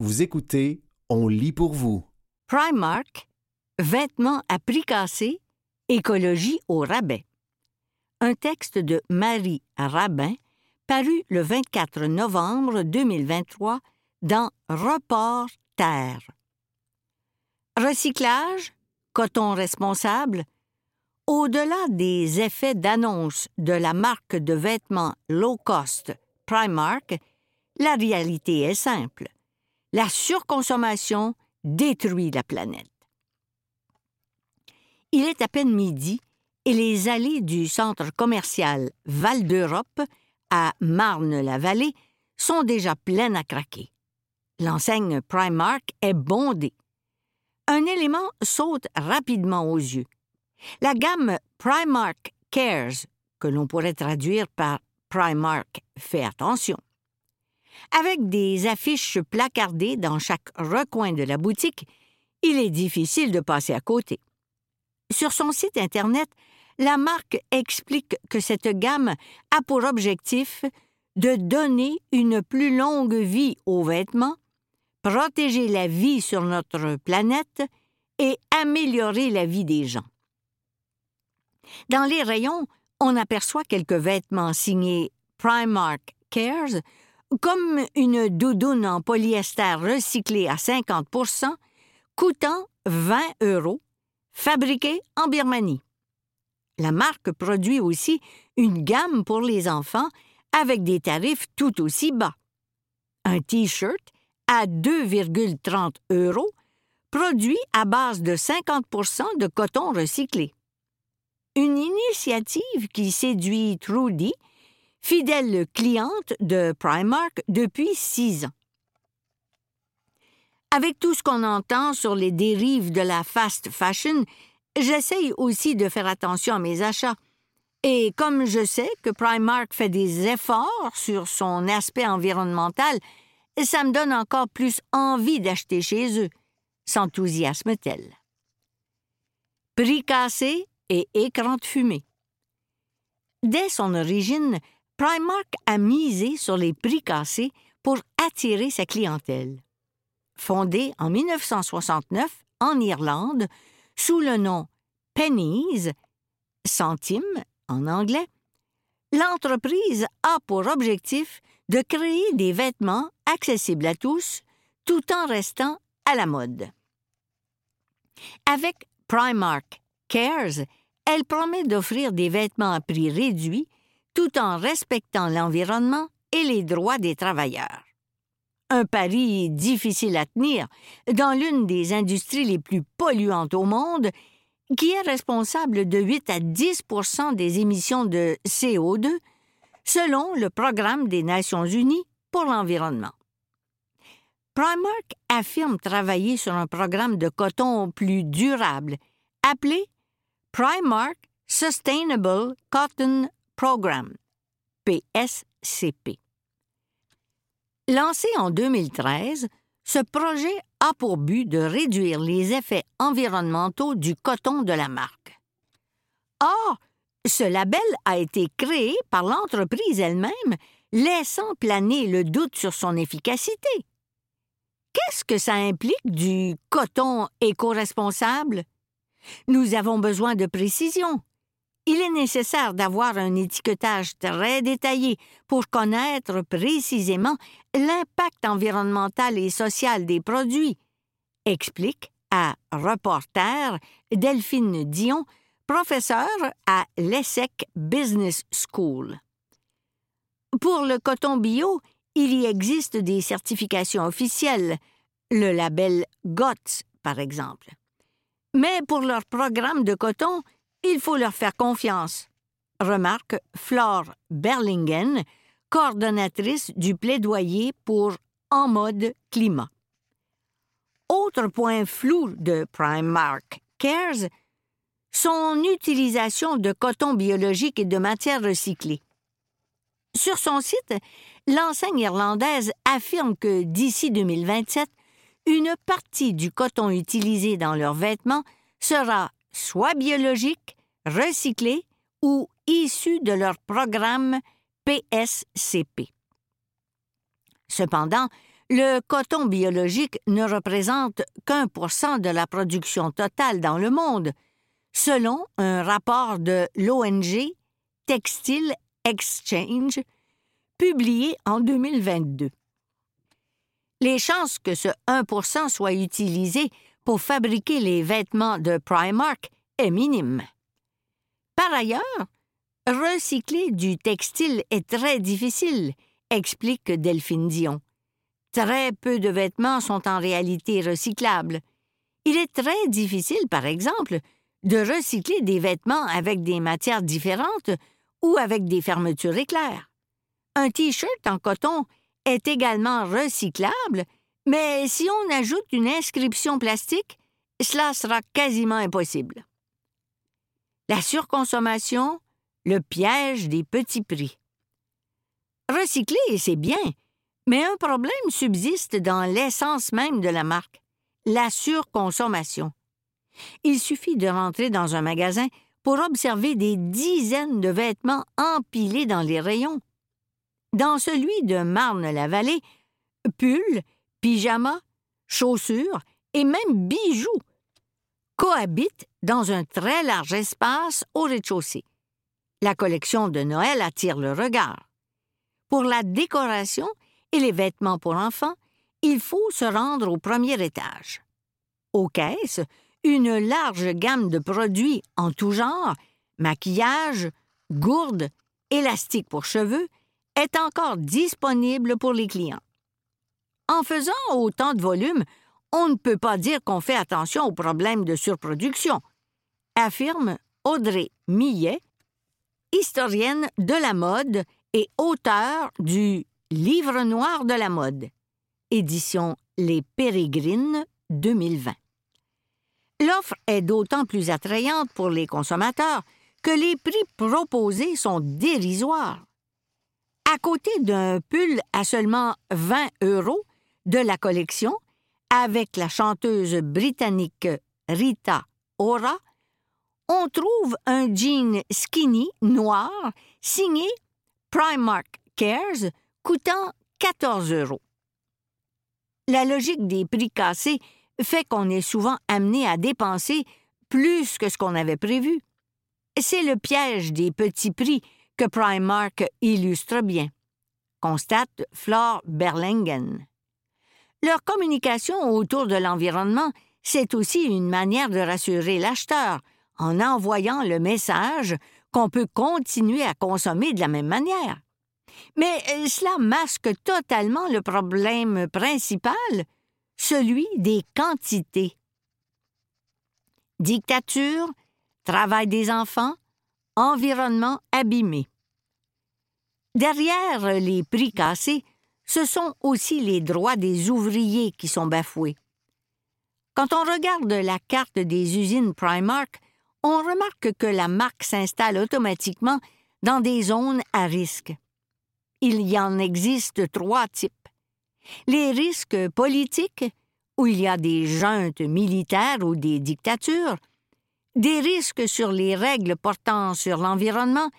Vous écoutez On lit pour vous. Primark, vêtements à prix cassé, écologie au rabais. Un texte de Marie Rabin, paru le 24 novembre 2023 dans Report Terre. Recyclage, coton responsable, au-delà des effets d'annonce de la marque de vêtements low cost Primark, la réalité est simple. La surconsommation détruit la planète. Il est à peine midi et les allées du centre commercial Val d'Europe à Marne-la-Vallée sont déjà pleines à craquer. L'enseigne Primark est bondée. Un élément saute rapidement aux yeux. La gamme Primark Cares, que l'on pourrait traduire par Primark fait attention. Avec des affiches placardées dans chaque recoin de la boutique, il est difficile de passer à côté. Sur son site Internet, la marque explique que cette gamme a pour objectif de donner une plus longue vie aux vêtements, protéger la vie sur notre planète et améliorer la vie des gens. Dans les rayons, on aperçoit quelques vêtements signés Primark Cares, comme une doudoune en polyester recyclé à 50% coûtant 20 euros, fabriquée en Birmanie. La marque produit aussi une gamme pour les enfants avec des tarifs tout aussi bas. Un T-shirt à 2,30 euros, produit à base de 50% de coton recyclé. Une initiative qui séduit Trudy, fidèle cliente de Primark depuis six ans. Avec tout ce qu'on entend sur les dérives de la fast fashion, j'essaye aussi de faire attention à mes achats. Et comme je sais que Primark fait des efforts sur son aspect environnemental, ça me donne encore plus envie d'acheter chez eux, s'enthousiasme-t-elle. Prix cassé et écran de fumée. Dès son origine, Primark a misé sur les prix cassés pour attirer sa clientèle. Fondée en 1969 en Irlande sous le nom Pennies, centimes en anglais, l'entreprise a pour objectif de créer des vêtements accessibles à tous tout en restant à la mode. Avec Primark Cares, elle promet d'offrir des vêtements à prix réduit tout en respectant l'environnement et les droits des travailleurs. Un pari difficile à tenir dans l'une des industries les plus polluantes au monde, qui est responsable de 8 à 10% des émissions de CO2, selon le Programme des Nations Unies pour l'environnement. Primark affirme travailler sur un programme de coton plus durable, appelé Primark Sustainable Cotton Program, PSCP. Lancé en 2013, ce projet a pour but de réduire les effets environnementaux du coton de la marque. Or, ce label a été créé par l'entreprise elle-même, laissant planer le doute sur son efficacité. Qu'est-ce que ça implique du coton éco-responsable? Nous avons besoin de précision. Il est nécessaire d'avoir un étiquetage très détaillé pour connaître précisément l'impact environnemental et social des produits, explique à Reporter Delphine Dion, professeure à l'ESSEC Business School. Pour le coton bio, il y existe des certifications officielles, le label GOTS par exemple. Mais pour leur programme de coton, il faut leur faire confiance, remarque Flore Berlingen, coordonnatrice du plaidoyer pour En mode climat. Autre point flou de Primark Cares, son utilisation de coton biologique et de matières recyclées. Sur son site, l'enseigne irlandaise affirme que d'ici 2027, une partie du coton utilisé dans leurs vêtements sera soit biologiques, recyclés ou issus de leur programme PSCP. Cependant, le coton biologique ne représente qu'un pour cent de la production totale dans le monde, selon un rapport de l'ONG Textile Exchange publié en 2022. Les chances que ce 1 soit utilisé pour fabriquer les vêtements de Primark est minime. Par ailleurs, recycler du textile est très difficile, explique Delphine Dion. Très peu de vêtements sont en réalité recyclables. Il est très difficile, par exemple, de recycler des vêtements avec des matières différentes ou avec des fermetures éclairs. Un T-shirt en coton est également recyclable, mais si on ajoute une inscription plastique, cela sera quasiment impossible. La surconsommation, le piège des petits prix. Recycler, c'est bien, mais un problème subsiste dans l'essence même de la marque, la surconsommation. Il suffit de rentrer dans un magasin pour observer des dizaines de vêtements empilés dans les rayons. Dans celui de Marne-la-Vallée, pulls, pyjamas, chaussures et même bijoux cohabitent dans un très large espace au rez-de-chaussée. La collection de Noël attire le regard. Pour la décoration, et les vêtements pour enfants, il faut se rendre au premier étage. Aux caisses, une large gamme de produits en tout genre, maquillage, gourdes, élastiques pour cheveux, est encore disponible pour les clients. En faisant autant de volume, on ne peut pas dire qu'on fait attention aux problèmes de surproduction, affirme Audrey Millet, historienne de la mode et auteur du Livre noir de la mode. Édition Les Pérégrines 2020. L'offre est d'autant plus attrayante pour les consommateurs que les prix proposés sont dérisoires. À côté d'un pull à seulement 20 euros de la collection, avec la chanteuse britannique Rita Ora, on trouve un jean skinny noir signé Primark Cares coûtant 14 euros. La logique des prix cassés fait qu'on est souvent amené à dépenser plus que ce qu'on avait prévu. C'est le piège des petits prix que Primark illustre bien, constate Flore Berlingen. Leur communication autour de l'environnement, c'est aussi une manière de rassurer l'acheteur en envoyant le message qu'on peut continuer à consommer de la même manière. Mais euh, cela masque totalement le problème principal, celui des quantités. Dictature, travail des enfants, environnement abîmé. Derrière les prix cassés, ce sont aussi les droits des ouvriers qui sont bafoués. Quand on regarde la carte des usines Primark, on remarque que la marque s'installe automatiquement dans des zones à risque il y en existe trois types. Les risques politiques, où il y a des juntes militaires ou des dictatures, des risques sur les règles portant sur l'environnement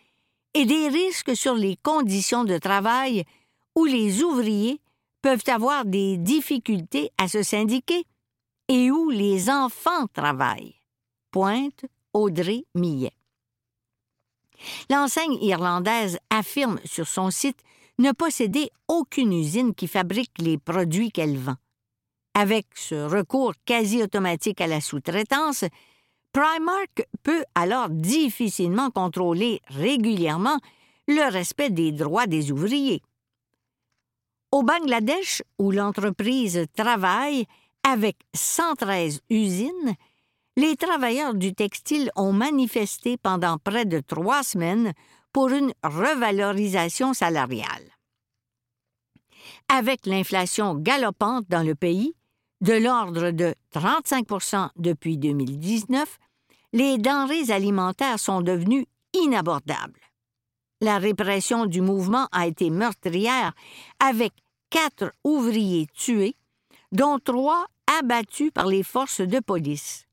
et des risques sur les conditions de travail où les ouvriers peuvent avoir des difficultés à se syndiquer et où les enfants travaillent. Pointe Audrey Millet. L'enseigne irlandaise affirme sur son site ne posséder aucune usine qui fabrique les produits qu'elle vend. Avec ce recours quasi automatique à la sous-traitance, Primark peut alors difficilement contrôler régulièrement le respect des droits des ouvriers. Au Bangladesh, où l'entreprise travaille avec 113 usines, les travailleurs du textile ont manifesté pendant près de trois semaines pour une revalorisation salariale. Avec l'inflation galopante dans le pays, de l'ordre de 35% depuis 2019, les denrées alimentaires sont devenues inabordables. La répression du mouvement a été meurtrière, avec quatre ouvriers tués, dont trois abattus par les forces de police.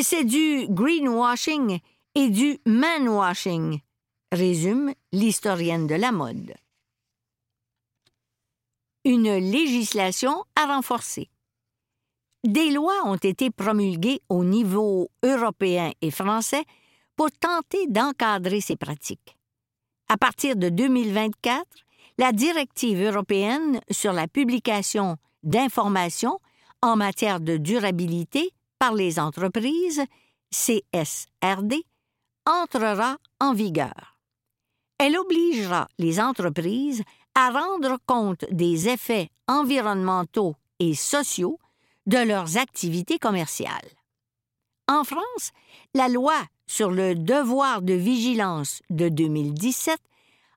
C'est du greenwashing et du manwashing, résume l'historienne de la mode. une législation à renforcer. Des lois ont été promulguées au niveau européen et français pour tenter d'encadrer ces pratiques. À partir de 2024, la directive européenne sur la publication d'informations en matière de durabilité par les entreprises, CSRD, entrera en vigueur. Elle obligera les entreprises à rendre compte des effets environnementaux et sociaux de leurs activités commerciales. En France, la loi sur le devoir de vigilance de 2017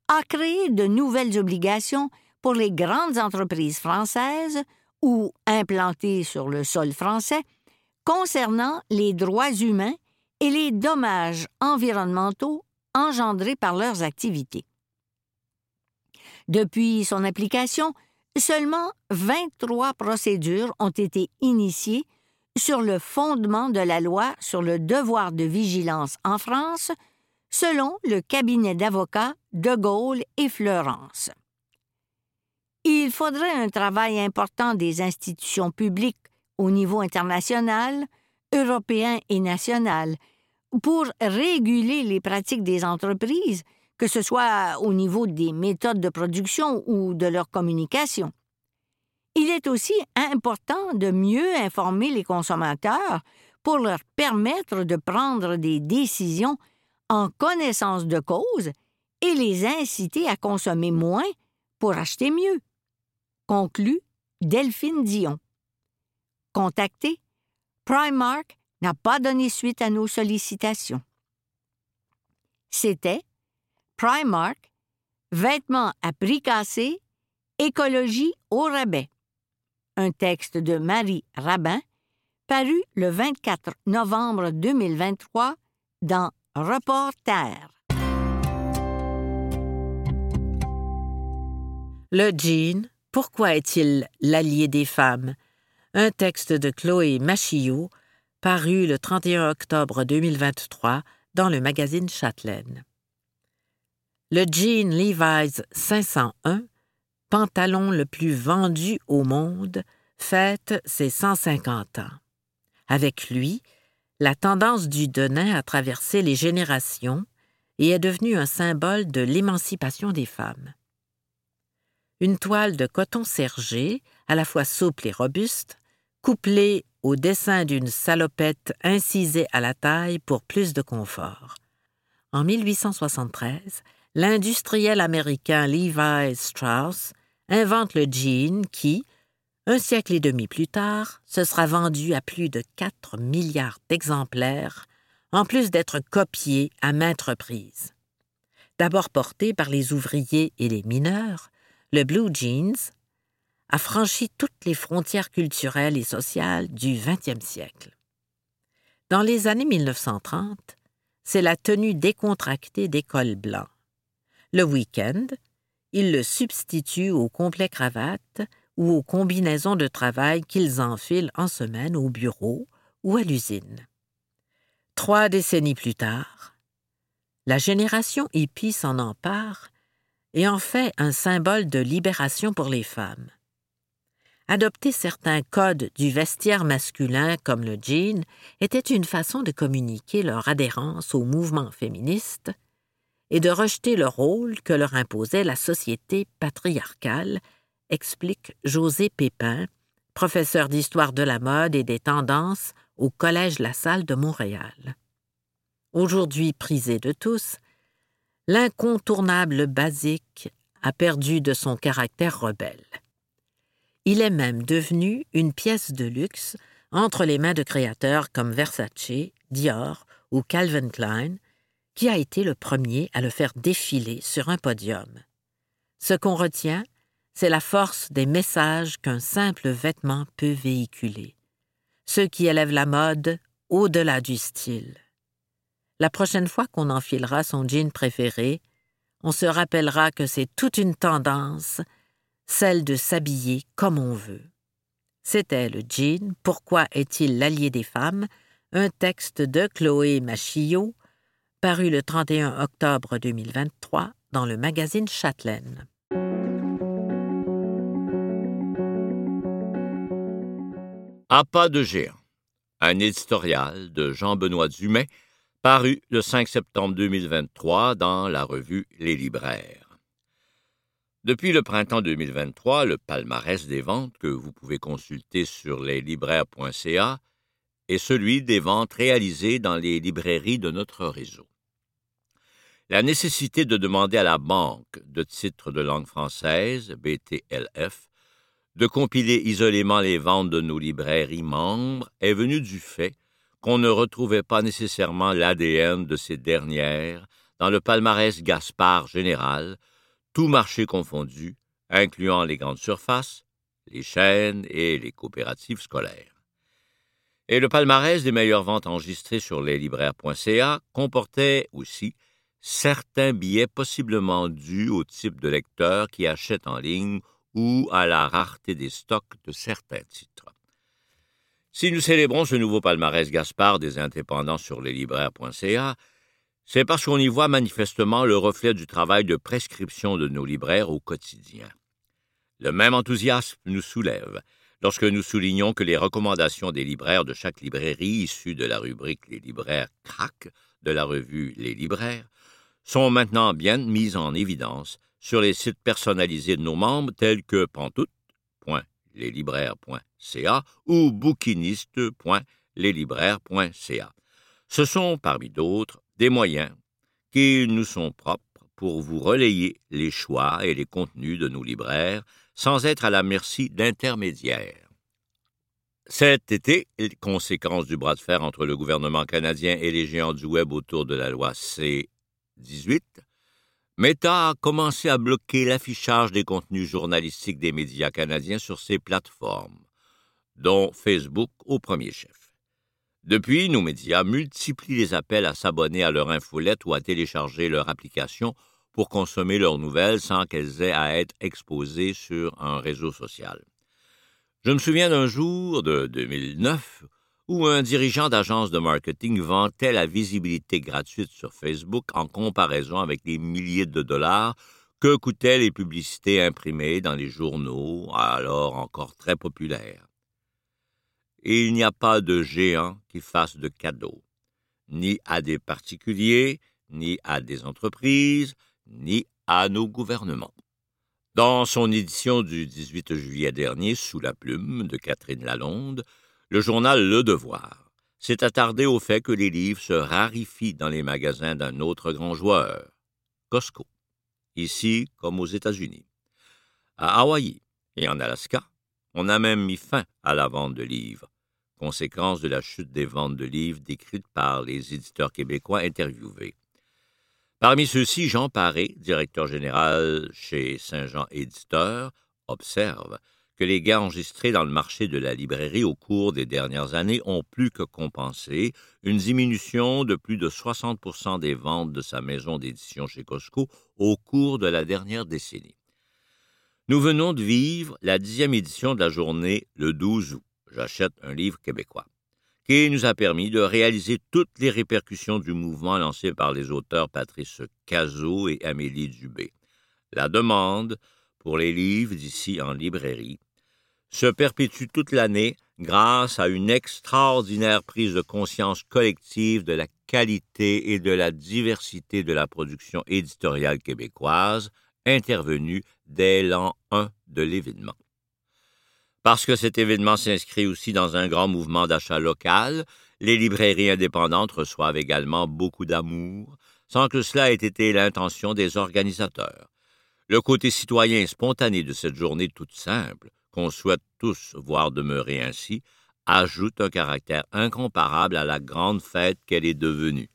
a créé de nouvelles obligations pour les grandes entreprises françaises ou implantées sur le sol français concernant les droits humains et les dommages environnementaux engendrés par leurs activités. Depuis son application, seulement 23 procédures ont été initiées sur le fondement de la loi sur le devoir de vigilance en France, selon le cabinet d'avocats de Gaulle et Fleurance. Il faudrait un travail important des institutions publiques au niveau international, européen et national pour réguler les pratiques des entreprises, que ce soit au niveau des méthodes de production ou de leur communication. Il est aussi important de mieux informer les consommateurs pour leur permettre de prendre des décisions en connaissance de cause et les inciter à consommer moins pour acheter mieux. Conclut Delphine Dion. Contacté, Primark n'a pas donné suite à nos sollicitations. C'était Primark, vêtements à prix cassé, écologie au rabais un texte de Marie Rabin, paru le 24 novembre 2023 dans Reporter. Le jean, pourquoi est-il l'allié des femmes? Un texte de Chloé Machillot, paru le 31 octobre 2023 dans le magazine Châtelaine. Le jean Levi's 501 pantalon le plus vendu au monde, fête ses 150 ans. Avec lui, la tendance du Denain a traversé les générations et est devenue un symbole de l'émancipation des femmes. Une toile de coton sergé, à la fois souple et robuste, couplée au dessin d'une salopette incisée à la taille pour plus de confort. En 1873, l'industriel américain Levi Strauss invente le jean qui, un siècle et demi plus tard, se sera vendu à plus de 4 milliards d'exemplaires, en plus d'être copié à maintes reprises. D'abord porté par les ouvriers et les mineurs, le blue jeans a franchi toutes les frontières culturelles et sociales du XXe siècle. Dans les années 1930, c'est la tenue décontractée des cols blancs. Le week-end, ils le substituent au complet cravate ou aux combinaisons de travail qu'ils enfilent en semaine au bureau ou à l'usine. Trois décennies plus tard, la génération hippie s'en empare et en fait un symbole de libération pour les femmes. Adopter certains codes du vestiaire masculin comme le jean était une façon de communiquer leur adhérence au mouvement féministe et de rejeter le rôle que leur imposait la société patriarcale, explique José Pépin, professeur d'histoire de la mode et des tendances au Collège La Salle de Montréal. Aujourd'hui prisé de tous, l'incontournable basique a perdu de son caractère rebelle. Il est même devenu une pièce de luxe entre les mains de créateurs comme Versace, Dior ou Calvin Klein, qui a été le premier à le faire défiler sur un podium. Ce qu'on retient, c'est la force des messages qu'un simple vêtement peut véhiculer, ceux qui élèvent la mode au-delà du style. La prochaine fois qu'on enfilera son jean préféré, on se rappellera que c'est toute une tendance, celle de s'habiller comme on veut. C'était le jean, Pourquoi est-il l'allié des femmes? un texte de Chloé Machillot, paru le 31 octobre 2023 dans le magazine Châtelaine. À pas de géant, un éditorial de Jean-Benoît Dumais, paru le 5 septembre 2023 dans la revue Les Libraires. Depuis le printemps 2023, le palmarès des ventes que vous pouvez consulter sur leslibraires.ca est celui des ventes réalisées dans les librairies de notre réseau. La nécessité de demander à la Banque de titres de langue française, BTLF, de compiler isolément les ventes de nos librairies membres est venue du fait qu'on ne retrouvait pas nécessairement l'ADN de ces dernières dans le palmarès Gaspard général, tout marché confondu, incluant les grandes surfaces, les chaînes et les coopératives scolaires. Et le palmarès des meilleures ventes enregistrées sur leslibraires.ca comportait aussi certains billets possiblement dus au type de lecteur qui achète en ligne ou à la rareté des stocks de certains titres. Si nous célébrons ce nouveau palmarès Gaspard des indépendants sur leslibraires.ca, c'est parce qu'on y voit manifestement le reflet du travail de prescription de nos libraires au quotidien. Le même enthousiasme nous soulève lorsque nous soulignons que les recommandations des libraires de chaque librairie issues de la rubrique Les libraires crack de la revue Les libraires sont maintenant bien mises en évidence sur les sites personnalisés de nos membres tels que pantoute.leslibraires.ca ou bouquiniste.leslibraires.ca. Ce sont, parmi d'autres, des moyens qui nous sont propres pour vous relayer les choix et les contenus de nos libraires sans être à la merci d'intermédiaires. Cet été, conséquence du bras de fer entre le gouvernement canadien et les géants du web autour de la loi C 18, Meta a commencé à bloquer l'affichage des contenus journalistiques des médias canadiens sur ses plateformes, dont Facebook au premier chef. Depuis, nos médias multiplient les appels à s'abonner à leur infolette ou à télécharger leur application pour consommer leurs nouvelles sans qu'elles aient à être exposées sur un réseau social. Je me souviens d'un jour de 2009 où un dirigeant d'agence de marketing vantait la visibilité gratuite sur Facebook en comparaison avec les milliers de dollars que coûtaient les publicités imprimées dans les journaux, alors encore très populaires. Il n'y a pas de géant qui fasse de cadeaux, ni à des particuliers, ni à des entreprises, ni à nos gouvernements. Dans son édition du 18 juillet dernier, sous la plume de Catherine Lalonde, le journal Le Devoir s'est attardé au fait que les livres se raréfient dans les magasins d'un autre grand joueur, Costco, ici comme aux États-Unis. À Hawaï et en Alaska, on a même mis fin à la vente de livres, conséquence de la chute des ventes de livres décrites par les éditeurs québécois interviewés. Parmi ceux-ci, Jean Paré, directeur général chez Saint-Jean Éditeur, observe que les gains enregistrés dans le marché de la librairie au cours des dernières années ont plus que compensé une diminution de plus de 60% des ventes de sa maison d'édition chez Costco au cours de la dernière décennie. Nous venons de vivre la dixième édition de la journée le 12 août. J'achète un livre québécois qui nous a permis de réaliser toutes les répercussions du mouvement lancé par les auteurs Patrice Cazot et Amélie Dubé. La demande pour les livres d'ici en librairie se perpétue toute l'année grâce à une extraordinaire prise de conscience collective de la qualité et de la diversité de la production éditoriale québécoise intervenue dès l'an 1 de l'événement. Parce que cet événement s'inscrit aussi dans un grand mouvement d'achat local, les librairies indépendantes reçoivent également beaucoup d'amour, sans que cela ait été l'intention des organisateurs. Le côté citoyen spontané de cette journée toute simple qu'on souhaite tous voir demeurer ainsi, ajoute un caractère incomparable à la grande fête qu'elle est devenue.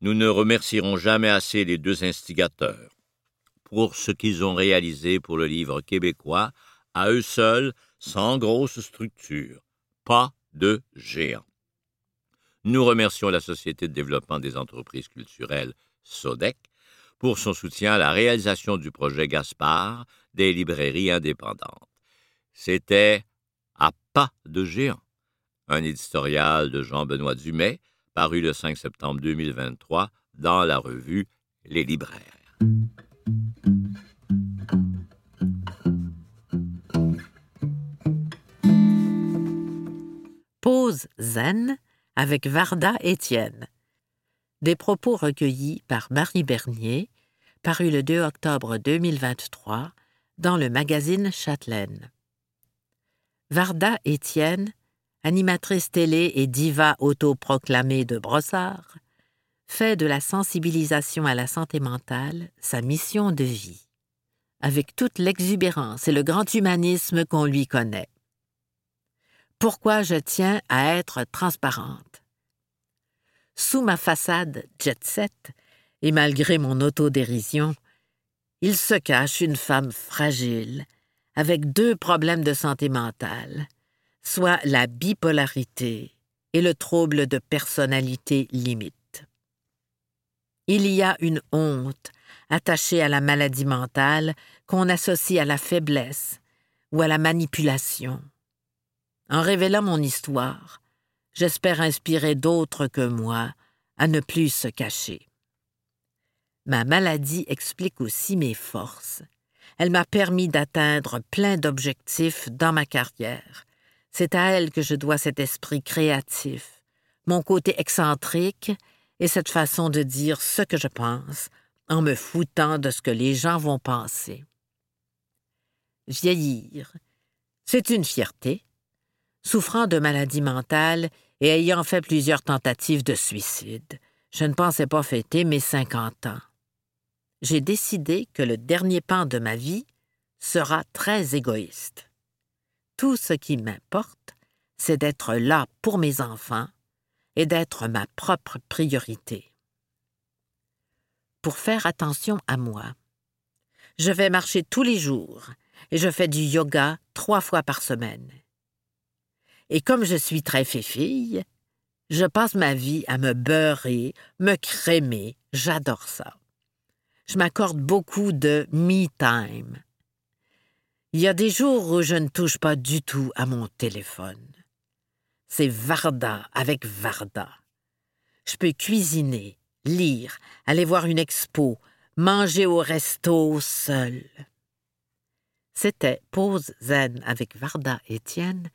Nous ne remercierons jamais assez les deux instigateurs pour ce qu'ils ont réalisé pour le livre québécois, à eux seuls, sans grosse structure, pas de géant. Nous remercions la Société de développement des entreprises culturelles, SODEC, pour son soutien à la réalisation du projet Gaspard des librairies indépendantes. C'était À pas de géant, un éditorial de Jean-Benoît Dumais, paru le 5 septembre 2023 dans la revue Les libraires. Pause zen avec Varda Étienne. Des propos recueillis par Marie Bernier, paru le 2 octobre 2023 dans le magazine Châtelaine. Varda Étienne, animatrice télé et diva autoproclamée de Brossard, fait de la sensibilisation à la santé mentale sa mission de vie, avec toute l'exubérance et le grand humanisme qu'on lui connaît. Pourquoi je tiens à être transparente? Sous ma façade jet set, et malgré mon autodérision, il se cache une femme fragile, avec deux problèmes de santé mentale, soit la bipolarité et le trouble de personnalité limite. Il y a une honte attachée à la maladie mentale qu'on associe à la faiblesse ou à la manipulation. En révélant mon histoire, j'espère inspirer d'autres que moi à ne plus se cacher. Ma maladie explique aussi mes forces. Elle m'a permis d'atteindre plein d'objectifs dans ma carrière. C'est à elle que je dois cet esprit créatif, mon côté excentrique et cette façon de dire ce que je pense en me foutant de ce que les gens vont penser. Vieillir, c'est une fierté, Souffrant de maladie mentale et ayant fait plusieurs tentatives de suicide, je ne pensais pas fêter mes cinquante ans. J'ai décidé que le dernier pan de ma vie sera très égoïste. Tout ce qui m'importe, c'est d'être là pour mes enfants et d'être ma propre priorité. Pour faire attention à moi, je vais marcher tous les jours et je fais du yoga trois fois par semaine. Et comme je suis très fille, je passe ma vie à me beurrer, me crémer. J'adore ça. Je m'accorde beaucoup de me time. Il y a des jours où je ne touche pas du tout à mon téléphone. C'est Varda avec Varda. Je peux cuisiner, lire, aller voir une expo, manger au resto seul. C'était Pause Zen avec Varda Étienne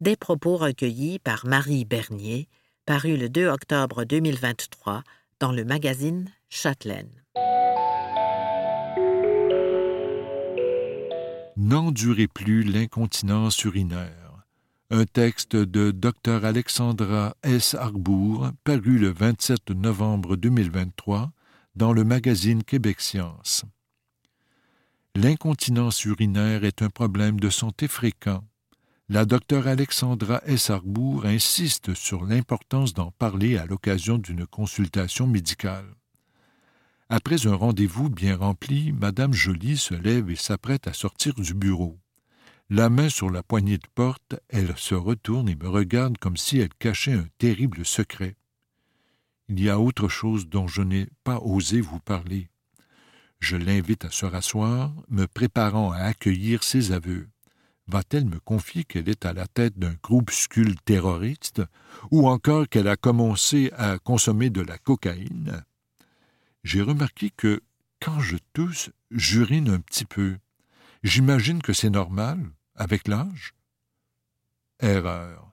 des propos recueillis par Marie Bernier, paru le 2 octobre 2023 dans le magazine Châtelaine. N'endurez plus l'incontinence urinaire. Un texte de Dr Alexandra S. Arbour, paru le 27 novembre 2023 dans le magazine Québec Science. L'incontinence urinaire est un problème de santé fréquent la docteure Alexandra S. Arbour insiste sur l'importance d'en parler à l'occasion d'une consultation médicale. Après un rendez-vous bien rempli, Madame Joly se lève et s'apprête à sortir du bureau. La main sur la poignée de porte, elle se retourne et me regarde comme si elle cachait un terrible secret. Il y a autre chose dont je n'ai pas osé vous parler. Je l'invite à se rasseoir, me préparant à accueillir ses aveux va-t-elle me confier qu'elle est à la tête d'un groupuscule terroriste, ou encore qu'elle a commencé à consommer de la cocaïne? J'ai remarqué que, quand je tousse, j'urine un petit peu. J'imagine que c'est normal, avec l'âge. Erreur.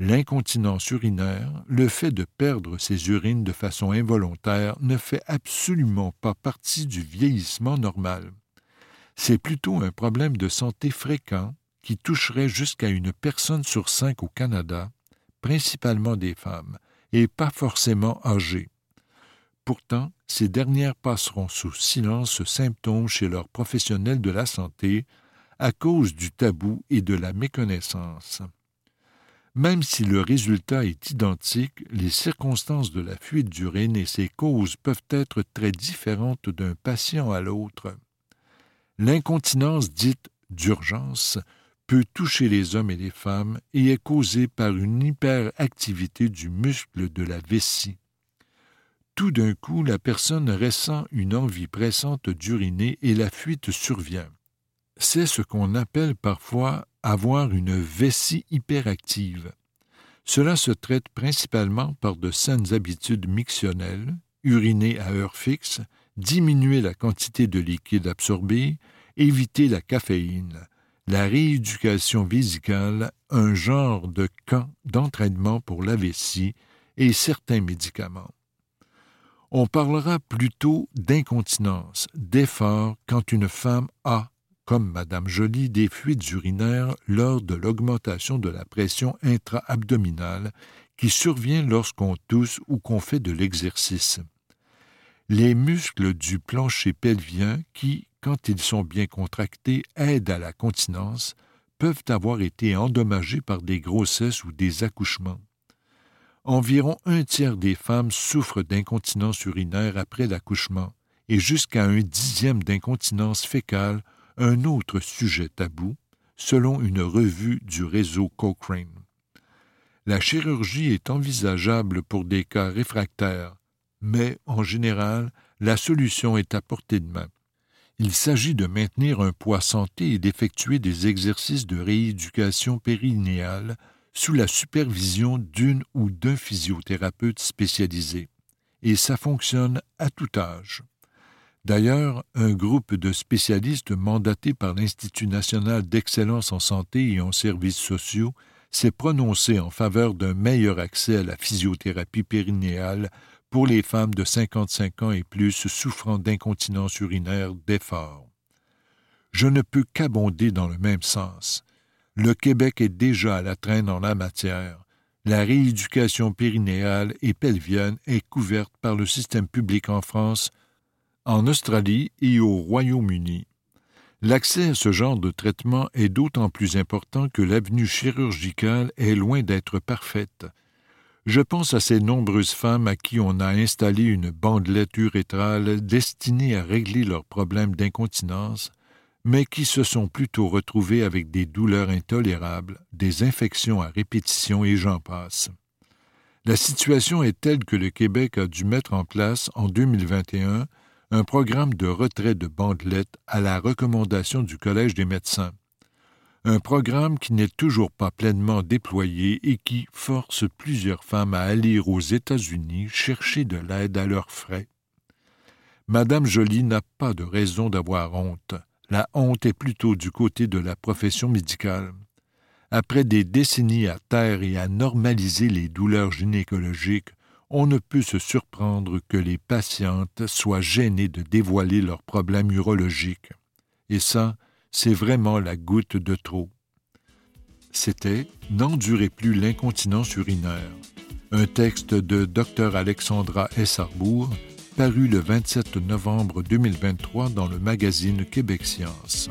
L'incontinence urinaire, le fait de perdre ses urines de façon involontaire, ne fait absolument pas partie du vieillissement normal. C'est plutôt un problème de santé fréquent qui toucherait jusqu'à une personne sur cinq au Canada, principalement des femmes, et pas forcément âgées. Pourtant, ces dernières passeront sous silence ce symptôme chez leurs professionnels de la santé à cause du tabou et de la méconnaissance. Même si le résultat est identique, les circonstances de la fuite d'urine et ses causes peuvent être très différentes d'un patient à l'autre. L'incontinence dite d'urgence peut toucher les hommes et les femmes et est causé par une hyperactivité du muscle de la vessie. Tout d'un coup, la personne ressent une envie pressante d'uriner et la fuite survient. C'est ce qu'on appelle parfois avoir une vessie hyperactive. Cela se traite principalement par de saines habitudes mictionnelles, uriner à heure fixe, diminuer la quantité de liquide absorbé, éviter la caféine, la rééducation vésicale, un genre de camp d'entraînement pour la vessie et certains médicaments. On parlera plutôt d'incontinence, d'effort quand une femme a, comme Madame Joly, des fuites urinaires lors de l'augmentation de la pression intra-abdominale qui survient lorsqu'on tousse ou qu'on fait de l'exercice. Les muscles du plancher pelvien qui, quand ils sont bien contractés, aident à la continence, peuvent avoir été endommagés par des grossesses ou des accouchements. Environ un tiers des femmes souffrent d'incontinence urinaire après l'accouchement, et jusqu'à un dixième d'incontinence fécale, un autre sujet tabou, selon une revue du réseau Cochrane. La chirurgie est envisageable pour des cas réfractaires, mais en général, la solution est à portée de main. Il s'agit de maintenir un poids santé et d'effectuer des exercices de rééducation périnéale sous la supervision d'une ou d'un physiothérapeute spécialisé. Et ça fonctionne à tout âge. D'ailleurs, un groupe de spécialistes mandatés par l'Institut national d'excellence en santé et en services sociaux s'est prononcé en faveur d'un meilleur accès à la physiothérapie périnéale pour les femmes de 55 ans et plus souffrant d'incontinence urinaire d'effort. Je ne peux qu'abonder dans le même sens. Le Québec est déjà à la traîne en la matière. La rééducation périnéale et pelvienne est couverte par le système public en France, en Australie et au Royaume-Uni. L'accès à ce genre de traitement est d'autant plus important que l'avenue chirurgicale est loin d'être parfaite. Je pense à ces nombreuses femmes à qui on a installé une bandelette urétrale destinée à régler leurs problèmes d'incontinence, mais qui se sont plutôt retrouvées avec des douleurs intolérables, des infections à répétition et j'en passe. La situation est telle que le Québec a dû mettre en place en 2021 un programme de retrait de bandelettes à la recommandation du Collège des médecins un programme qui n'est toujours pas pleinement déployé et qui force plusieurs femmes à aller aux États-Unis chercher de l'aide à leurs frais. Madame Joly n'a pas de raison d'avoir honte. La honte est plutôt du côté de la profession médicale. Après des décennies à taire et à normaliser les douleurs gynécologiques, on ne peut se surprendre que les patientes soient gênées de dévoiler leurs problèmes urologiques. Et ça, c'est vraiment la goutte de trop. C'était N'endurez plus l'incontinence urinaire, un texte de Dr Alexandra S. Arbour, paru le 27 novembre 2023 dans le magazine Québec Science.